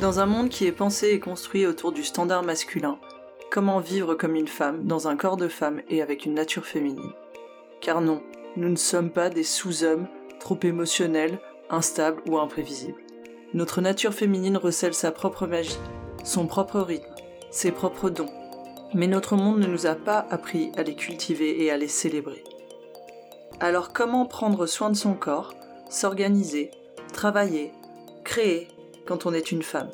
Dans un monde qui est pensé et construit autour du standard masculin, comment vivre comme une femme, dans un corps de femme et avec une nature féminine? Car non, nous ne sommes pas des sous-hommes trop émotionnels, instables ou imprévisibles. Notre nature féminine recèle sa propre magie, son propre rythme, ses propres dons. Mais notre monde ne nous a pas appris à les cultiver et à les célébrer. Alors comment prendre soin de son corps, s'organiser, travailler, créer? Quand on est une femme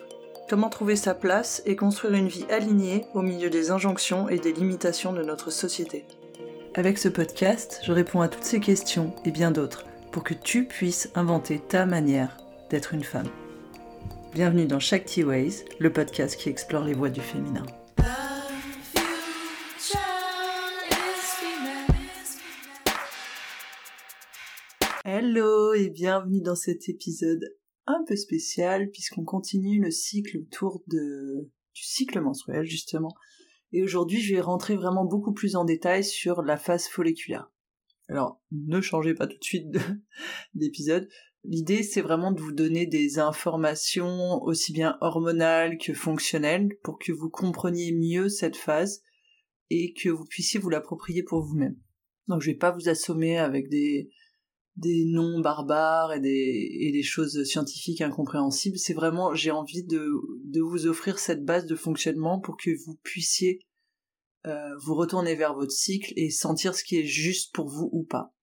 Comment trouver sa place et construire une vie alignée au milieu des injonctions et des limitations de notre société? Avec ce podcast, je réponds à toutes ces questions et bien d'autres pour que tu puisses inventer ta manière d'être une femme. Bienvenue dans Shakti Ways, le podcast qui explore les voies du féminin. Hello et bienvenue dans cet épisode un peu spécial puisqu'on continue le cycle autour de du cycle menstruel justement. Et aujourd'hui, je vais rentrer vraiment beaucoup plus en détail sur la phase folliculaire. Alors, ne changez pas tout de suite d'épisode. L'idée, c'est vraiment de vous donner des informations aussi bien hormonales que fonctionnelles pour que vous compreniez mieux cette phase et que vous puissiez vous l'approprier pour vous-même. Donc, je vais pas vous assommer avec des, des noms barbares et des, et des choses scientifiques incompréhensibles. C'est vraiment, j'ai envie de, de vous offrir cette base de fonctionnement pour que vous puissiez euh, vous retourner vers votre cycle et sentir ce qui est juste pour vous ou pas.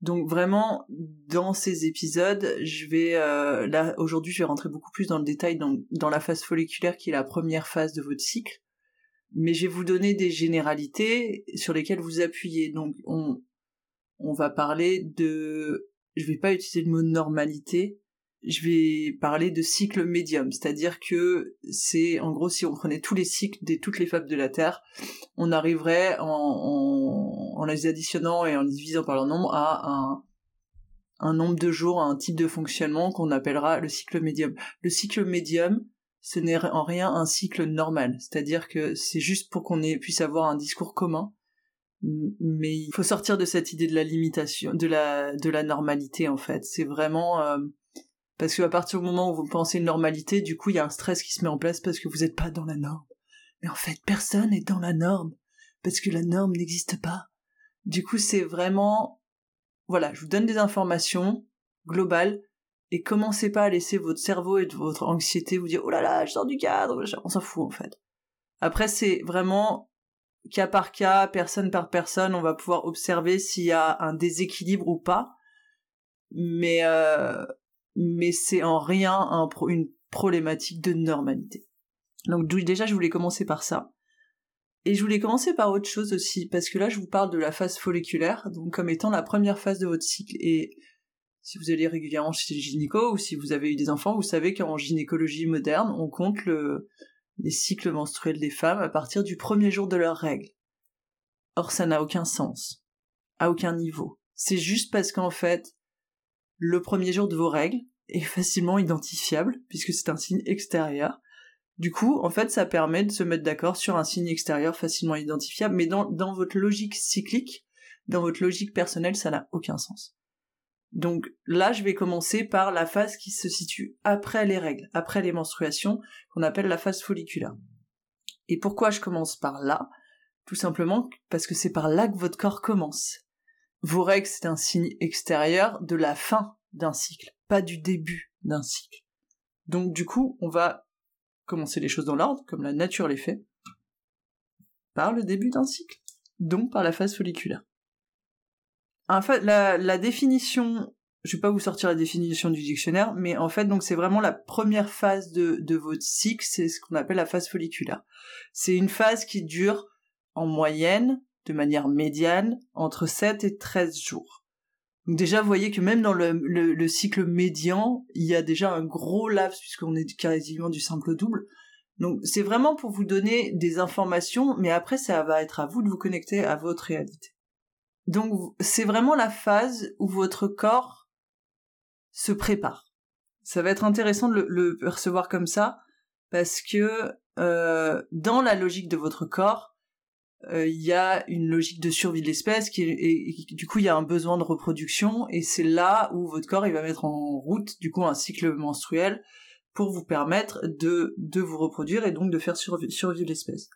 Donc vraiment, dans ces épisodes, je vais euh, là aujourd'hui, je vais rentrer beaucoup plus dans le détail dans, dans la phase folliculaire qui est la première phase de votre cycle, mais je vais vous donner des généralités sur lesquelles vous appuyez. Donc on, on va parler de, je vais pas utiliser le mot normalité, je vais parler de cycle médium, c'est-à-dire que c'est en gros si on prenait tous les cycles de toutes les femmes de la Terre, on arriverait en, les additionnant et en les divisant par leur nombre à un, nombre de jours, un type de fonctionnement qu'on appellera le cycle médium. Le cycle médium, ce n'est en rien un cycle normal, c'est-à-dire que c'est juste pour qu'on puisse avoir un discours commun mais il faut sortir de cette idée de la limitation, de la de la normalité en fait. C'est vraiment euh, parce que à partir du moment où vous pensez une normalité, du coup il y a un stress qui se met en place parce que vous n'êtes pas dans la norme. Mais en fait personne n'est dans la norme parce que la norme n'existe pas. Du coup c'est vraiment voilà, je vous donne des informations globales et commencez pas à laisser votre cerveau et votre anxiété vous dire oh là là je sors du cadre, on s'en fout en fait. Après c'est vraiment cas par cas, personne par personne, on va pouvoir observer s'il y a un déséquilibre ou pas. Mais euh, mais c'est en rien un une problématique de normalité. Donc déjà, je voulais commencer par ça. Et je voulais commencer par autre chose aussi, parce que là, je vous parle de la phase folliculaire, donc comme étant la première phase de votre cycle. Et si vous allez régulièrement chez le gynéco, ou si vous avez eu des enfants, vous savez qu'en gynécologie moderne, on compte le, les cycles menstruels des femmes à partir du premier jour de leurs règles. Or ça n'a aucun sens, à aucun niveau. C'est juste parce qu'en fait, le premier jour de vos règles est facilement identifiable, puisque c'est un signe extérieur. Du coup, en fait, ça permet de se mettre d'accord sur un signe extérieur facilement identifiable, mais dans, dans votre logique cyclique, dans votre logique personnelle, ça n'a aucun sens. Donc là, je vais commencer par la phase qui se situe après les règles, après les menstruations, qu'on appelle la phase folliculaire. Et pourquoi je commence par là? Tout simplement parce que c'est par là que votre corps commence. Vos règles, c'est un signe extérieur de la fin d'un cycle, pas du début d'un cycle. Donc du coup, on va commencer les choses dans l'ordre, comme la nature les fait, par le début d'un cycle, donc par la phase folliculaire. En fait, la, définition, je vais pas vous sortir la définition du dictionnaire, mais en fait, donc c'est vraiment la première phase de, de votre cycle, c'est ce qu'on appelle la phase folliculaire. C'est une phase qui dure en moyenne, de manière médiane, entre 7 et 13 jours. Donc déjà, vous voyez que même dans le, le, cycle médian, il y a déjà un gros laps, puisqu'on est quasiment du simple double. Donc c'est vraiment pour vous donner des informations, mais après ça va être à vous de vous connecter à votre réalité. Donc c'est vraiment la phase où votre corps se prépare. Ça va être intéressant de le, percevoir comme ça parce que euh, dans la logique de votre corps, euh, il y a une logique de survie de l'espèce qui et, du coup il y a un besoin de reproduction et c'est là où votre corps il va mettre en route du coup un cycle menstruel pour vous permettre de, de vous reproduire et donc de faire survivre l'espèce.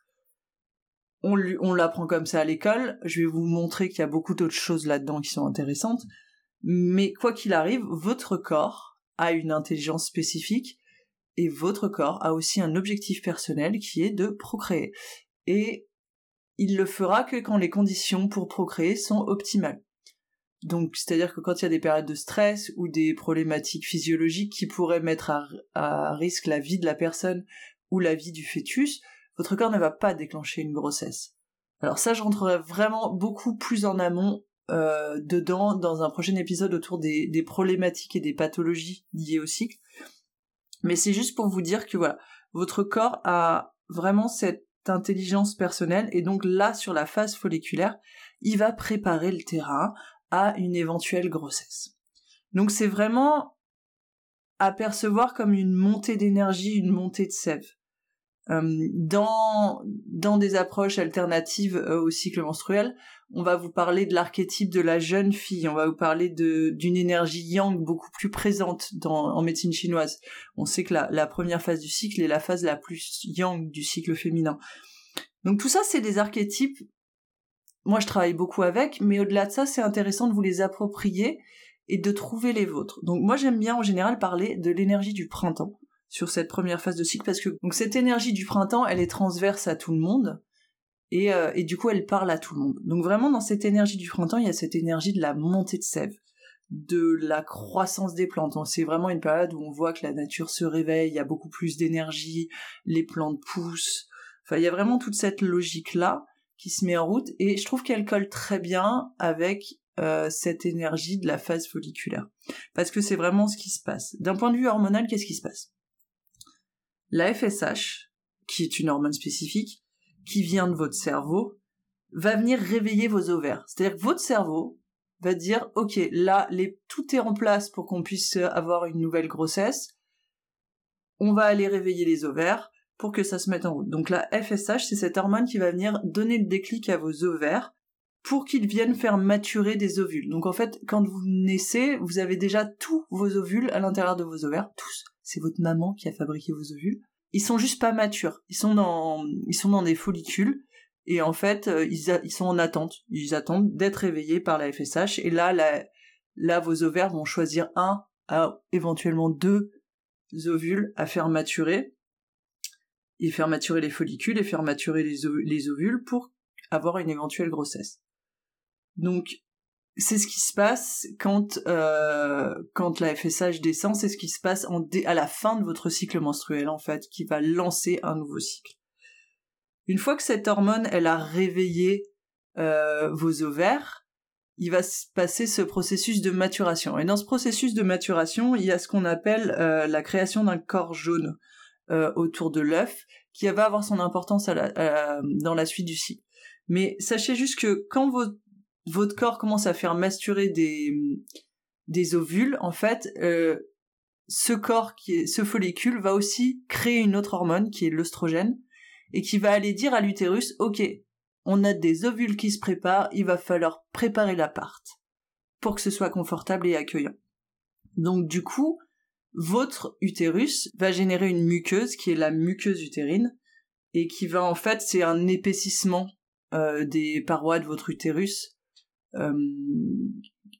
On, l'apprend comme ça à l'école, je vais vous montrer qu'il y a beaucoup d'autres choses là-dedans qui sont intéressantes, mais quoi qu'il arrive, votre corps a une intelligence spécifique et votre corps a aussi un objectif personnel qui est de procréer. Et il le fera que quand les conditions pour procréer sont optimales. Donc, c'est-à-dire que quand il y a des périodes de stress ou des problématiques physiologiques qui pourraient mettre à, risque la vie de la personne ou la vie du fœtus, votre corps ne va pas déclencher une grossesse. Alors ça, je rentrerai vraiment beaucoup plus en amont euh, dedans dans un prochain épisode autour des, des problématiques et des pathologies liées au cycle. Mais c'est juste pour vous dire que voilà, votre corps a vraiment cette intelligence personnelle et donc là sur la phase folliculaire, il va préparer le terrain à une éventuelle grossesse. Donc c'est vraiment à percevoir comme une montée d'énergie, une montée de sève. Euh, dans, dans des approches alternatives euh, au cycle menstruel, on va vous parler de l'archétype de la jeune fille, on va vous parler d'une énergie yang beaucoup plus présente en médecine chinoise. On sait que la première phase du cycle est la phase la plus yang du cycle féminin. Donc tout ça, c'est des archétypes. Moi, je travaille beaucoup avec, mais au-delà de ça, c'est intéressant de vous les approprier et de trouver les vôtres. Donc moi, j'aime bien en général parler de l'énergie du printemps sur cette première phase de cycle parce que donc cette énergie du printemps, elle est transverse à tout le monde et, euh, et du coup, elle parle à tout le monde. Donc vraiment, dans cette énergie du printemps, il y a cette énergie de la montée de sève, de la croissance des plantes. C'est vraiment une période où on voit que la nature se réveille, il y a beaucoup plus d'énergie, les plantes poussent. Enfin, il y a vraiment toute cette logique-là qui se met en route et je trouve qu'elle colle très bien avec euh, cette énergie de la phase folliculaire. Parce que c'est vraiment ce qui se passe. D'un point de vue hormonal, qu'est-ce qui se passe? La FSH, qui est une hormone spécifique, qui vient de votre cerveau, va venir réveiller vos ovaires. C'est-à-dire que votre cerveau va dire, ok, là, les, tout est en place pour qu'on puisse avoir une nouvelle grossesse. On va aller réveiller les ovaires pour que ça se mette en route. Donc la FSH, c'est cette hormone qui va venir donner le déclic à vos ovaires pour qu'ils viennent faire maturer des ovules. Donc en fait, quand vous naissez, vous avez déjà tous vos ovules à l'intérieur de vos ovaires, tous c'est votre maman qui a fabriqué vos ovules. Ils sont juste pas matures. Ils sont dans, ils sont dans des follicules. Et en fait, euh, ils, sont en attente. Ils attendent d'être réveillés par la FSH. Et là, là, vos ovaires vont choisir un à éventuellement deux ovules à faire maturer. Et faire maturer les follicules et faire maturer les, les ovules pour avoir une éventuelle grossesse. Donc, c'est ce qui se passe quand euh, quand la FSH descend, c'est ce qui se passe en à la fin de votre cycle menstruel en fait, qui va lancer un nouveau cycle. Une fois que cette hormone elle a réveillé euh, vos ovaires, il va se passer ce processus de maturation. Et dans ce processus de maturation, il y a ce qu'on appelle euh, la création d'un corps jaune autour de l'œuf, qui va avoir son importance dans la suite du cycle. Mais sachez juste que quand vos votre corps commence à faire masturer des, ovules, en fait, euh, ce corps ce follicule va aussi créer une autre hormone qui est l'œstrogène et qui va aller dire à l'utérus, ok, on a des ovules qui se préparent, il va falloir préparer l'appart pour que ce soit confortable et accueillant. Donc du coup, votre utérus va générer une muqueuse qui est la muqueuse utérine et qui va en fait c'est un épaississement euh, des parois de votre utérus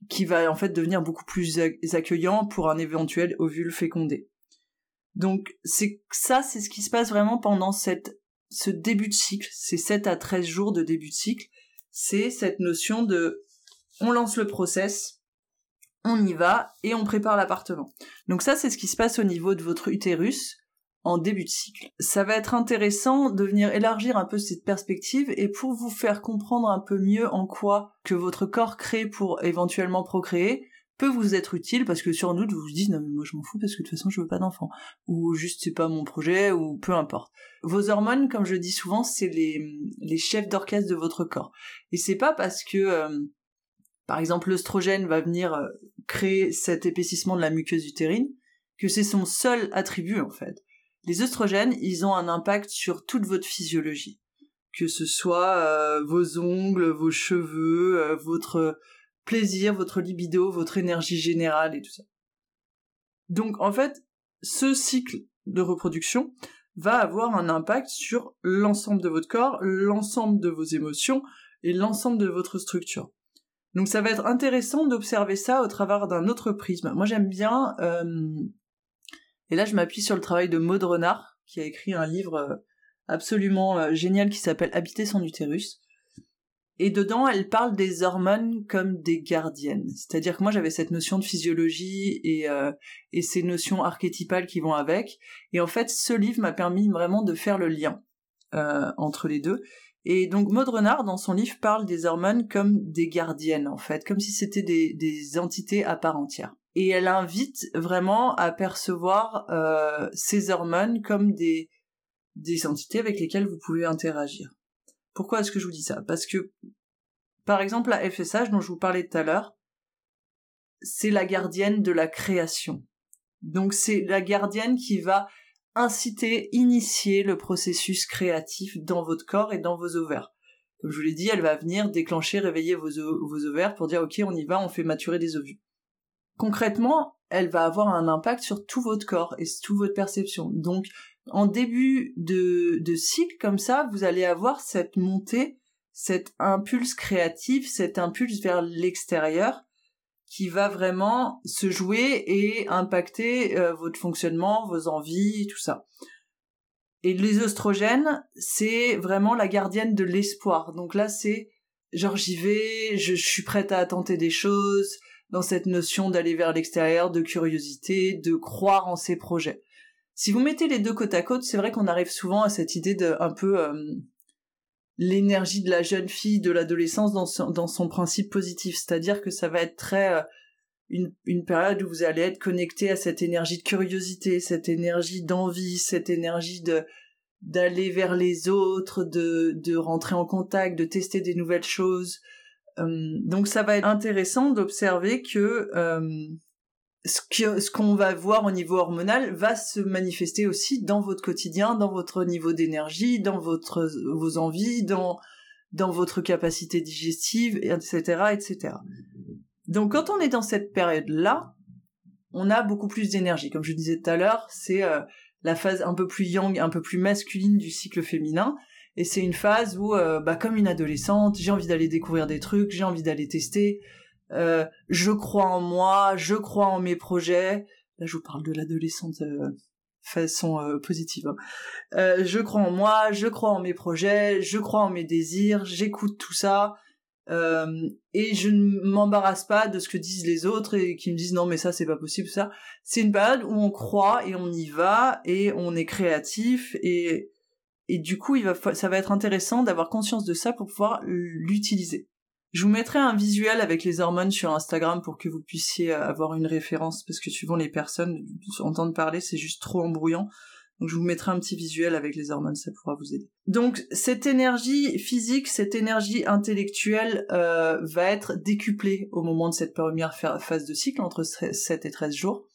qui va en fait devenir beaucoup plus accueillant pour un éventuel ovule fécondé. Donc c'est ça, c'est ce qui se passe vraiment pendant cette, ce début de cycle, ces 7 à 13 jours de début de cycle, c'est cette notion de on lance le process, on y va et on prépare l'appartement. Donc ça c'est ce qui se passe au niveau de votre utérus en début de cycle. Ça va être intéressant de venir élargir un peu cette perspective et pour vous faire comprendre un peu mieux en quoi que votre corps crée pour éventuellement procréer peut vous être utile parce que sur nous vous vous dites non mais moi je m'en fous parce que de toute façon je veux pas d'enfant ou juste c'est pas mon projet ou peu importe. Vos hormones comme je dis souvent c'est les, les chefs d'orchestre de votre corps et c'est pas parce que euh, par exemple l'œstrogène va venir euh, créer cet épaississement de la muqueuse utérine que c'est son seul attribut en fait les œstrogènes, ils ont un impact sur toute votre physiologie, que ce soit euh, vos ongles, vos cheveux, euh, votre plaisir, votre libido, votre énergie générale et tout ça. Donc en fait, ce cycle de reproduction va avoir un impact sur l'ensemble de votre corps, l'ensemble de vos émotions et l'ensemble de votre structure. Donc ça va être intéressant d'observer ça au travers d'un autre prisme. Moi j'aime bien, euh, et là je m'appuie sur le travail de Maud Renard, qui a écrit un livre euh, absolument euh, génial qui s'appelle Habiter son utérus. Et dedans, elle parle des hormones comme des gardiennes. C'est-à-dire que moi, j'avais cette notion de physiologie et, et ces notions archétypales qui vont avec. Et en fait, ce livre m'a permis vraiment de faire le lien entre les deux. Et donc Maud Renard, dans son livre, parle des hormones comme des gardiennes, en fait, comme si c'était des entités à part entière. Et elle invite vraiment à percevoir euh, ces hormones comme des, des entités avec lesquelles vous pouvez interagir. Pourquoi est-ce que je vous dis ça? Parce que, par exemple, la FSH dont je vous parlais tout à l'heure, c'est la gardienne de la création. Donc c'est la gardienne qui va inciter, initier le processus créatif dans votre corps et dans vos ovaires. Comme je vous l'ai dit, elle va venir déclencher, réveiller vos, vos ovaires pour dire ok, on y va, on fait maturer des ovules. Concrètement, elle va avoir un impact sur tout votre corps et toute votre perception. Donc, en début de, cycle comme ça, vous allez avoir cette montée, cet impulse créatif, cet impulse vers l'extérieur qui va vraiment se jouer et impacter euh, votre fonctionnement, vos envies, tout ça. Et les oestrogènes, c'est vraiment la gardienne de l'espoir. Donc là, c'est genre j'y vais, je, suis prête à tenter des choses, dans cette notion d'aller vers l'extérieur, de curiosité, de croire en ses projets. Si vous mettez les deux côte à côte, c'est vrai qu'on arrive souvent à cette idée de un peu euh, l'énergie de la jeune fille de l'adolescence dans son, principe positif, c'est-à-dire que ça va être très euh, une, une période où vous allez être connecté à cette énergie de curiosité, cette énergie d'envie, cette énergie de d'aller vers les autres, de, de rentrer en contact, de tester des nouvelles choses. Euh, donc ça va être intéressant d'observer que euh, ce qu'on va voir au niveau hormonal va se manifester aussi dans votre quotidien, dans votre niveau d'énergie, dans votre vos envies, dans dans votre capacité digestive, etc., etc. Donc quand on est dans cette période-là, on a beaucoup plus d'énergie. Comme je disais tout à l'heure, c'est euh, la phase un peu plus yang, un peu plus masculine du cycle féminin. Et c'est une phase où, euh, bah, comme une adolescente, j'ai envie d'aller découvrir des trucs, j'ai envie d'aller tester, euh, je crois en moi, je crois en mes projets. Là, je vous parle de l'adolescente euh, façon euh, positive. Hein. Euh, je crois en moi, je crois en mes projets, je crois en mes désirs, j'écoute tout ça. et je ne m'embarrasse pas de ce que disent les autres et qui me disent non mais ça c'est pas possible ça. C'est une période où on croit et on y va et on est créatif et et du coup ça va être intéressant d'avoir conscience de ça pour pouvoir l'utiliser. Je vous mettrai un visuel avec les hormones sur Instagram pour que vous puissiez euh, avoir une référence, parce que suivant les personnes, entendre parler, c'est juste trop embrouillant. Donc je vous mettrai un petit visuel avec les hormones, ça pourra vous aider. Donc cette énergie physique, cette énergie intellectuelle euh, va être décuplée au moment de cette première phase de cycle, entre 7 et 13 jours.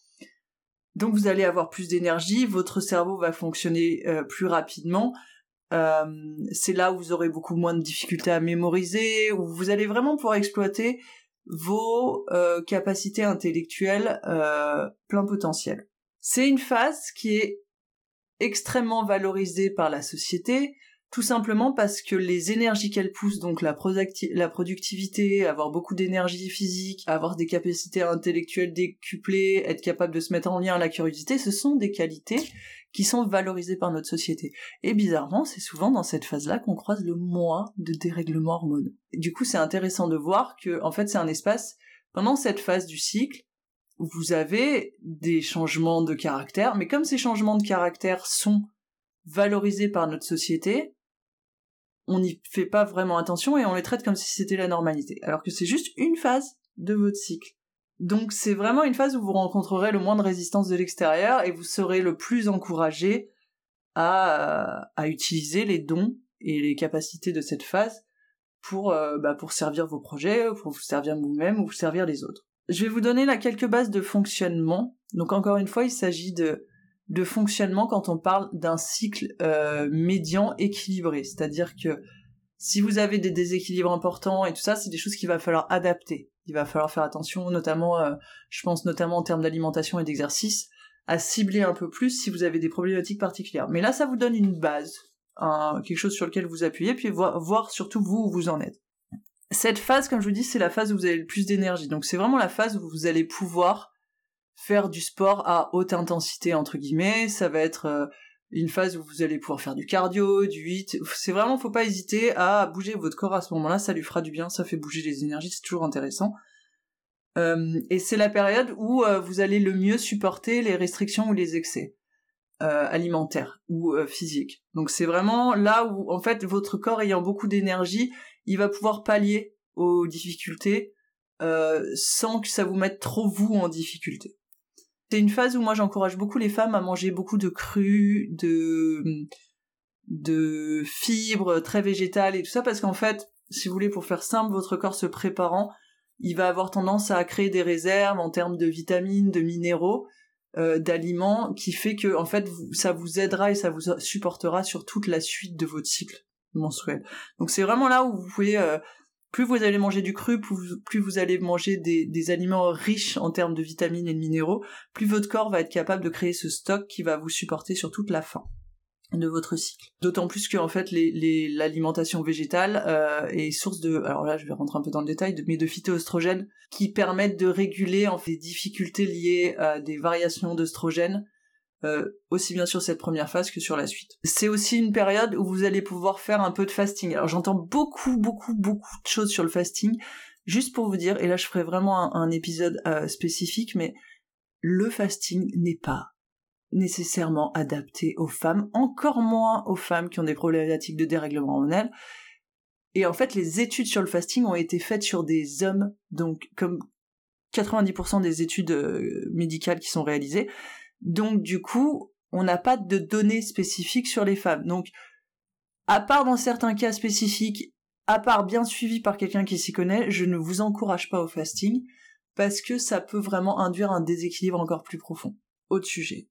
Donc vous allez avoir plus d'énergie, votre cerveau va fonctionner euh, plus rapidement, euh, c'est là où vous aurez beaucoup moins de difficultés à mémoriser, où vous allez vraiment pouvoir exploiter vos euh, capacités intellectuelles plein potentiel. C'est une phase qui est extrêmement valorisée par la société, tout simplement parce que les énergies qu'elle pousse, donc la, productivité, avoir beaucoup d'énergie physique, avoir des capacités intellectuelles décuplées, être capable de se mettre en lien à la curiosité, ce sont des qualités qui sont valorisés par notre société. Et bizarrement, c'est souvent dans cette phase-là qu'on croise le moins de dérèglements hormonaux. du coup, c'est intéressant de voir que, en fait, c'est un espace, pendant cette phase du cycle, où vous avez des changements de caractère, mais comme ces changements de caractère sont valorisés par notre société, on n'y fait pas vraiment attention et on les traite comme si c'était la normalité. Alors que c'est juste une phase de votre cycle. Donc c'est vraiment une phase où vous rencontrerez le moins de résistance de l'extérieur et vous serez le plus encouragé à, utiliser les dons et les capacités de cette phase pour, euh, bah, servir vos projets, pour vous servir vous-même ou vous servir les autres. Je vais vous donner là quelques bases de fonctionnement. Donc encore une fois, il s'agit de, de fonctionnement quand on parle d'un cycle euh, médian équilibré. C'est-à-dire que si vous avez des déséquilibres importants et tout ça, c'est des choses qu'il va falloir adapter il va falloir faire attention, notamment, euh, je pense notamment en termes d'alimentation et d'exercice, à cibler un peu plus si vous avez des problématiques particulières. Mais là, ça vous donne une base, quelque chose sur lequel vous appuyez, puis voir, voir surtout vous où vous en êtes. Cette phase, comme je vous dis, c'est la phase où vous avez le plus d'énergie. Donc c'est vraiment la phase où vous allez pouvoir faire du sport à haute intensité, entre guillemets. Ça va être euh, une phase où vous allez pouvoir faire du cardio, du 8. C'est vraiment, faut pas hésiter à bouger votre corps à ce moment-là, ça lui fera du bien, ça fait bouger les énergies, c'est toujours intéressant. Euh, et c'est la période où euh, vous allez le mieux supporter les restrictions ou les excès euh, alimentaires ou physiques. Donc c'est vraiment là où, en fait, votre corps ayant beaucoup d'énergie, il va pouvoir pallier aux difficultés sans que ça vous mette trop vous en difficulté. C'est une phase où moi j'encourage beaucoup les femmes à manger beaucoup de crues, de de fibres très végétales et tout ça parce qu'en fait, si vous voulez pour faire simple, votre corps se préparant, il va avoir tendance à créer des réserves en termes de vitamines, de minéraux, euh, d'aliments, qui fait que en fait ça vous aidera et ça vous supportera sur toute la suite de votre cycle menstruel. Donc c'est vraiment là où vous pouvez euh, plus vous allez manger du cru, plus, vous allez manger des, aliments riches en termes de vitamines et de minéraux, plus votre corps va être capable de créer ce stock qui va vous supporter sur toute la fin de votre cycle. D'autant plus que en fait l'alimentation végétale euh, est source de alors là je vais rentrer un peu dans le détail mais de phytoestrogènes qui permettent de réguler en fait des difficultés liées à des variations d'œstrogènes euh, aussi bien sur cette première phase que sur la suite. C'est aussi une période où vous allez pouvoir faire un peu de fasting. Alors j'entends beaucoup beaucoup beaucoup de choses sur le fasting juste pour vous dire et là je ferai vraiment un, épisode euh, spécifique mais le fasting n'est pas nécessairement adapté aux femmes, encore moins aux femmes qui ont des problématiques de dérèglement hormonal. Et en fait, les études sur le fasting ont été faites sur des hommes, donc comme 90% des études euh, médicales qui sont réalisées. Donc du coup, on n'a pas de données spécifiques sur les femmes. Donc, à part dans certains cas spécifiques, à part bien suivi par quelqu'un qui s'y connaît, je ne vous encourage pas au fasting parce que ça peut vraiment induire un déséquilibre encore plus profond. Autre sujet.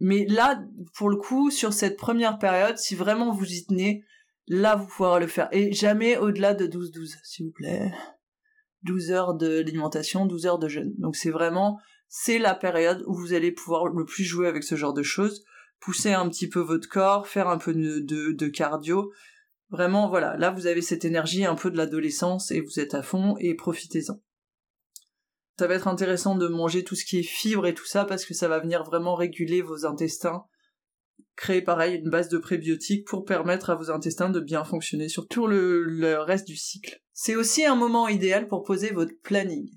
Mais là, pour le coup, sur cette première période, si vraiment vous y tenez, là, vous pourrez le faire. Et jamais au-delà de 12-12, s'il vous plaît. 12 heures d'alimentation, 12 heures de jeûne. Donc c'est vraiment, c'est la période où vous allez pouvoir le plus jouer avec ce genre de choses, pousser un petit peu votre corps, faire un peu de, cardio. Vraiment, voilà, là vous avez cette énergie un peu de l'adolescence et vous êtes à fond et profitez-en ça va être intéressant de manger tout ce qui est fibres et tout ça parce que ça va venir vraiment réguler vos intestins, créer pareil une base de prébiotiques pour permettre à vos intestins de bien fonctionner sur tout le, reste du cycle. C'est aussi un moment idéal pour poser votre planning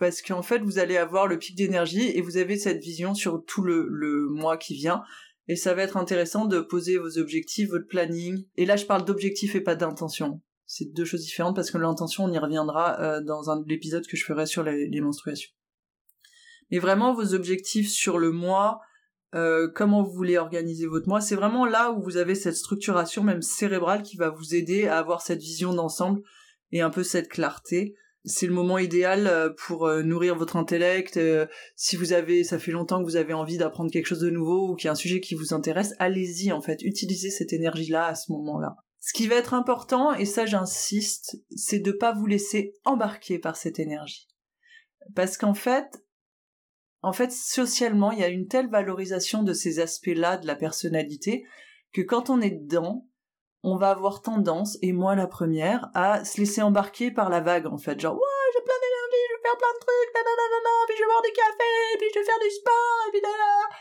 parce qu'en fait vous allez avoir le pic d'énergie et vous avez cette vision sur tout le, mois qui vient et ça va être intéressant de poser vos objectifs, votre planning. Et là je parle d'objectifs et pas d'intention c'est deux choses différentes parce que l'intention, on y reviendra euh, dans un épisode que je ferai sur les, menstruations. Mais vraiment, vos objectifs sur le mois, euh, comment vous voulez organiser votre mois, c'est vraiment là où vous avez cette structuration même cérébrale qui va vous aider à avoir cette vision d'ensemble et un peu cette clarté. C'est le moment idéal euh, pour nourrir votre intellect. si vous avez, ça fait longtemps que vous avez envie d'apprendre quelque chose de nouveau ou qu'il y a un sujet qui vous intéresse, allez-y en fait, utilisez cette énergie-là à ce moment-là. Ce qui va être important, et ça j'insiste, c'est de pas vous laisser embarquer par cette énergie. Parce qu'en fait, en fait, socialement, il y a une telle valorisation de ces aspects-là de la personnalité que quand on est dedans, on va avoir tendance, et moi la première, à se laisser embarquer par la vague, en fait. Genre, ouais, j'ai plein d'énergie, je vais faire plein de trucs, nanana, puis je vais boire du café, puis je vais faire du sport, et puis nanana.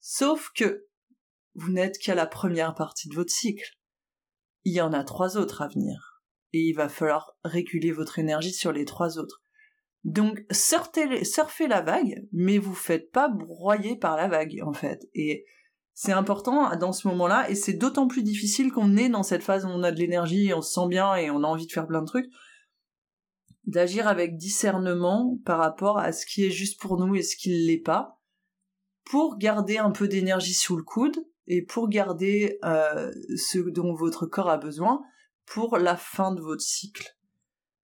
Sauf que vous n'êtes qu'à la première partie de votre cycle il y en a trois autres à venir. Et il va falloir réguler votre énergie sur les trois autres. Donc, surfez, surfez la vague, mais vous faites pas broyer par la vague, en fait. Et c'est important dans ce moment-là, et c'est d'autant plus difficile qu'on est dans cette phase où on a de l'énergie, on se sent bien et on a envie de faire plein de trucs, d'agir avec discernement par rapport à ce qui est juste pour nous et ce qui ne l'est pas, pour garder un peu d'énergie sous le coude, et pour garder euh, ce dont votre corps a besoin pour la fin de votre cycle.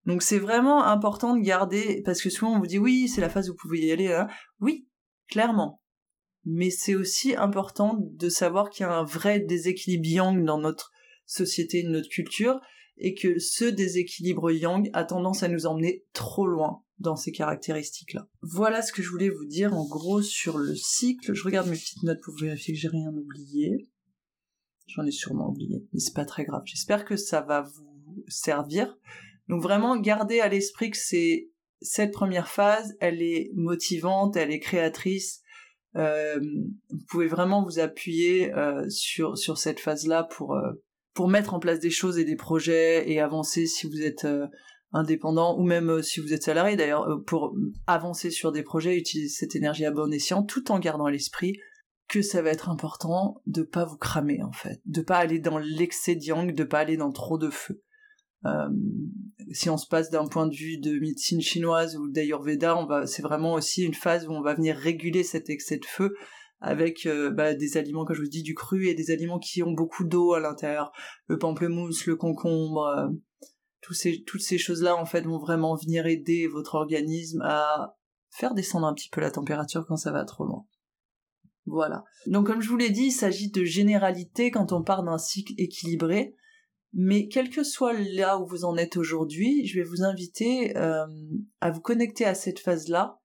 Donc c'est vraiment important de garder, parce que souvent on vous dit oui, c'est la phase où vous pouvez y aller. Hein. Oui, clairement. Mais c'est aussi important de savoir qu'il y a un vrai déséquilibre yang dans notre société, notre culture, et que ce déséquilibre yang a tendance à nous emmener trop loin dans ces caractéristiques-là. Voilà ce que je voulais vous dire en gros sur le cycle. Je regarde mes petites notes pour vérifier que j'ai rien oublié. J'en ai sûrement oublié, mais c'est pas très grave. J'espère que ça va vous servir. Donc vraiment, gardez à l'esprit que c'est cette première phase, elle est motivante, elle est créatrice. Euh, vous pouvez vraiment vous appuyer euh, sur cette phase-là pour euh, pour mettre en place des choses et des projets et avancer si vous êtes indépendant ou même si vous êtes salarié. D'ailleurs pour avancer sur des projets utiliser cette énergie à bon escient tout en gardant à l'esprit que ça va être important de pas vous cramer en fait. De pas aller dans l'excès de de pas aller dans trop de feu euh, si on se passe d'un point de vue de médecine chinoise ou d'Ayurveda, c'est vraiment aussi une phase où on va venir réguler cet excès de feu avec euh, bah, des aliments, comme je vous dis, du cru et des aliments qui ont beaucoup d'eau à l'intérieur, le pamplemousse, le concombre, euh, toutes ces choses-là en fait vont vraiment venir aider votre organisme à faire descendre un petit peu la température quand ça va trop loin. Voilà. Donc comme je vous l'ai dit, il s'agit de généralité quand on part d'un cycle équilibré. Mais quel que soit là où vous en êtes aujourd'hui, je vais vous inviter euh, à vous connecter à cette phase-là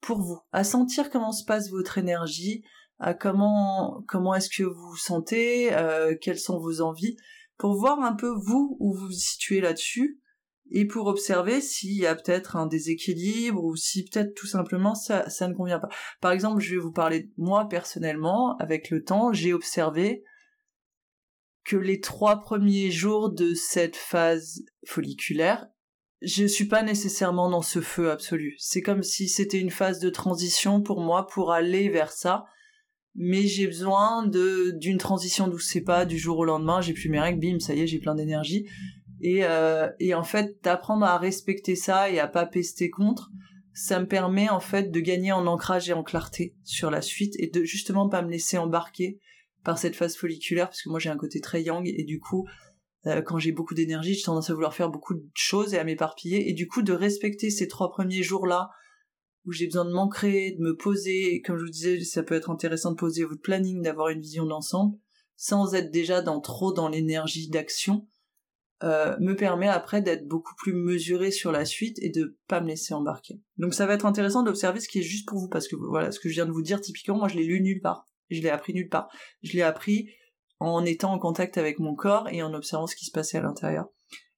pour vous, à sentir comment se passe votre énergie, à comment comment est-ce que vous vous sentez, euh, quelles sont vos envies, pour voir un peu vous où vous vous situez là-dessus et pour observer s'il y a peut-être un déséquilibre ou si peut-être tout simplement ça ça ne convient pas. Par exemple, je vais vous parler moi personnellement. Avec le temps, j'ai observé que les trois premiers jours de cette phase folliculaire, je suis pas nécessairement dans ce feu absolu. C'est comme si c'était une phase de transition pour moi pour aller vers ça. Mais j'ai besoin de d'une transition douce. C'est pas du jour au lendemain, j'ai plus mes règles, bim, ça y est, j'ai plein d'énergie. Et, euh, et en fait, d'apprendre à respecter ça et à pas pester contre, ça me permet en fait de gagner en ancrage et en clarté sur la suite et de justement pas me laisser embarquer par cette phase folliculaire parce que moi j'ai un côté très yang et du coup euh, quand j'ai beaucoup d'énergie j'ai tendance à vouloir faire beaucoup de choses et à m'éparpiller et du coup de respecter ces trois premiers jours là où j'ai besoin de m'ancrer, de me poser, comme je vous disais, ça peut être intéressant de poser votre planning, d'avoir une vision d'ensemble, sans être déjà dans trop dans l'énergie d'action, euh, me permet après d'être beaucoup plus mesuré sur la suite et de pas me laisser embarquer. Donc ça va être intéressant d'observer ce qui est juste pour vous, parce que voilà, ce que je viens de vous dire, typiquement, moi je l'ai lu nulle part. Je l'ai appris nulle part. Je l'ai appris en étant en contact avec mon corps et en observant ce qui se passait à l'intérieur.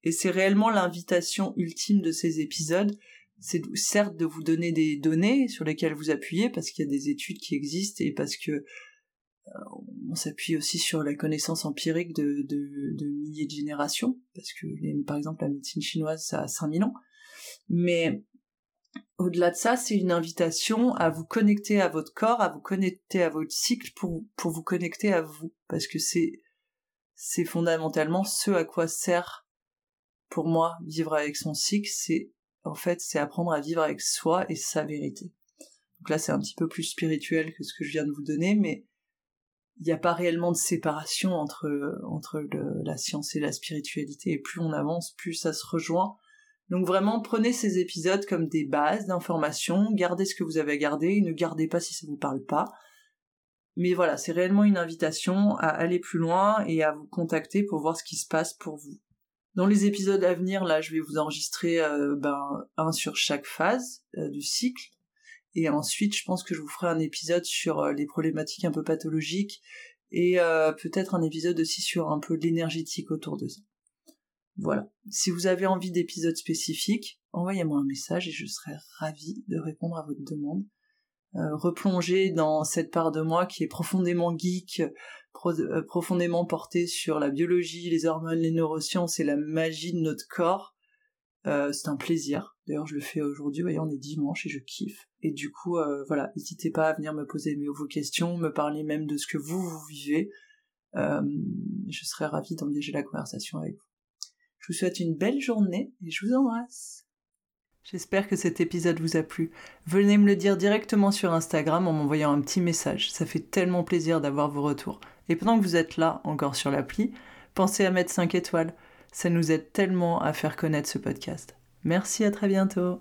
Et c'est réellement l'invitation ultime de ces épisodes, c'est certes de vous donner des données sur lesquelles vous appuyez, parce qu'il y a des études qui existent et parce que euh, on s'appuie aussi sur la connaissance empirique de, de, milliers de générations, parce que par exemple la médecine chinoise ça a 5000 ans, mais au-delà de ça, c'est une invitation à vous connecter à votre corps, à vous connecter à votre cycle pour, pour vous connecter à vous. Parce que c'est, c'est fondamentalement ce à quoi sert, pour moi, vivre avec son cycle. C'est, en fait, c'est apprendre à vivre avec soi et sa vérité. Donc là, c'est un petit peu plus spirituel que ce que je viens de vous donner, mais il n'y a pas réellement de séparation entre, entre la science et la spiritualité. Et plus on avance, plus ça se rejoint donc vraiment, prenez ces épisodes comme des bases d'informations, gardez ce que vous avez à garder, ne gardez pas si ça vous parle pas. Mais voilà, c'est réellement une invitation à aller plus loin et à vous contacter pour voir ce qui se passe pour vous. Dans les épisodes à venir, là, je vais vous enregistrer euh, ben, un sur chaque phase euh, du cycle. Et ensuite, je pense que je vous ferai un épisode sur euh, les problématiques un peu pathologiques et peut-être un épisode aussi sur un peu l'énergétique autour de ça. Voilà. Si vous avez envie d'épisodes spécifiques, envoyez-moi un message et je serai ravie de répondre à votre demande. Euh, replonger dans cette part de moi qui est profondément geek, euh, profondément portée sur la biologie, les hormones, les neurosciences et la magie de notre corps. Euh, c'est un plaisir. D'ailleurs, je le fais aujourd'hui. Voyez, on est dimanche et je kiffe. Et du coup, voilà, n'hésitez pas à venir me poser vos questions, me parler même de ce que vous vous vivez. je serai ravie d'engager la conversation avec vous. Je vous souhaite une belle journée et je vous embrasse. J'espère que cet épisode vous a plu. Venez me le dire directement sur Instagram en m'envoyant un petit message. Ça fait tellement plaisir d'avoir vos retours. Et pendant que vous êtes là, encore sur l'appli, pensez à mettre 5 étoiles. Ça nous aide tellement à faire connaître ce podcast. Merci, à très bientôt.